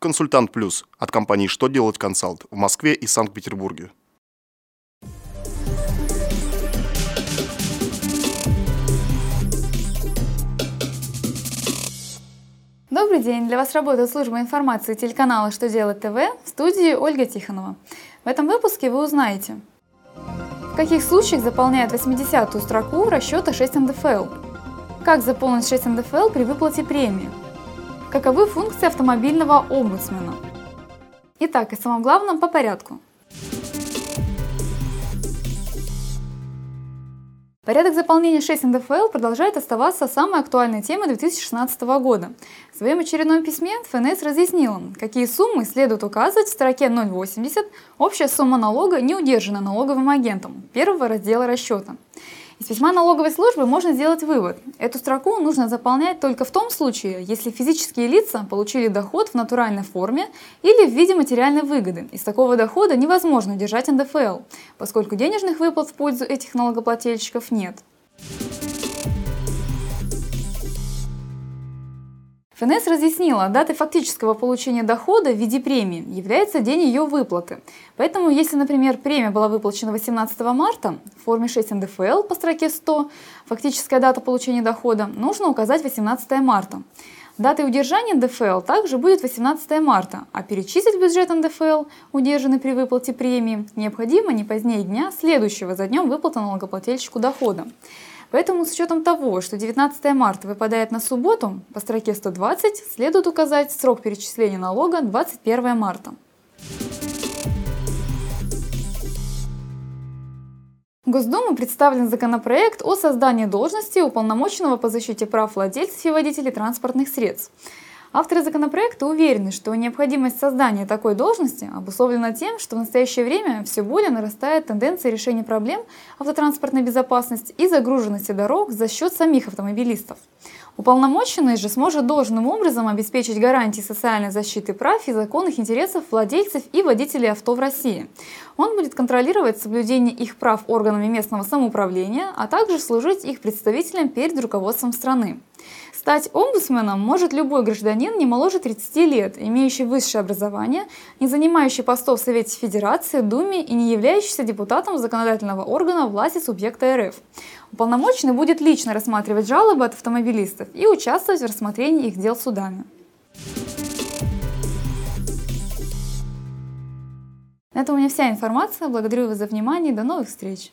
Консультант Плюс от компании «Что делать консалт» в Москве и Санкт-Петербурге. Добрый день! Для вас работает служба информации телеканала «Что делать ТВ» в студии Ольга Тихонова. В этом выпуске вы узнаете, в каких случаях заполняют 80-ю строку расчета 6 НДФЛ, как заполнить 6 НДФЛ при выплате премии, каковы функции автомобильного омбудсмена. Итак, и самом главном по порядку – Порядок заполнения 6 НДФЛ продолжает оставаться самой актуальной темой 2016 года. В своем очередном письме ФНС разъяснила, какие суммы следует указывать в строке 080 «Общая сумма налога не удержана налоговым агентом» первого раздела расчета. Из письма налоговой службы можно сделать вывод. Эту строку нужно заполнять только в том случае, если физические лица получили доход в натуральной форме или в виде материальной выгоды. Из такого дохода невозможно удержать НДФЛ, поскольку денежных выплат в пользу этих налогоплательщиков нет. ФНС разъяснила, датой фактического получения дохода в виде премии является день ее выплаты. Поэтому, если, например, премия была выплачена 18 марта в форме 6 НДФЛ по строке 100, фактическая дата получения дохода, нужно указать 18 марта. Датой удержания НДФЛ также будет 18 марта, а перечислить бюджет НДФЛ, удержанный при выплате премии, необходимо не позднее дня, следующего за днем выплаты налогоплательщику дохода. Поэтому с учетом того, что 19 марта выпадает на субботу, по строке 120 следует указать срок перечисления налога 21 марта. В Госдуму представлен законопроект о создании должности уполномоченного по защите прав владельцев и водителей транспортных средств. Авторы законопроекта уверены, что необходимость создания такой должности обусловлена тем, что в настоящее время все более нарастает тенденция решения проблем автотранспортной безопасности и загруженности дорог за счет самих автомобилистов. Уполномоченный же сможет должным образом обеспечить гарантии социальной защиты прав и законных интересов владельцев и водителей авто в России. Он будет контролировать соблюдение их прав органами местного самоуправления, а также служить их представителем перед руководством страны. Стать омбудсменом может любой гражданин не моложе 30 лет, имеющий высшее образование, не занимающий постов в Совете Федерации, Думе и не являющийся депутатом законодательного органа власти субъекта РФ. Уполномоченный будет лично рассматривать жалобы от автомобилистов и участвовать в рассмотрении их дел судами. На этом у меня вся информация. Благодарю вас за внимание до новых встреч!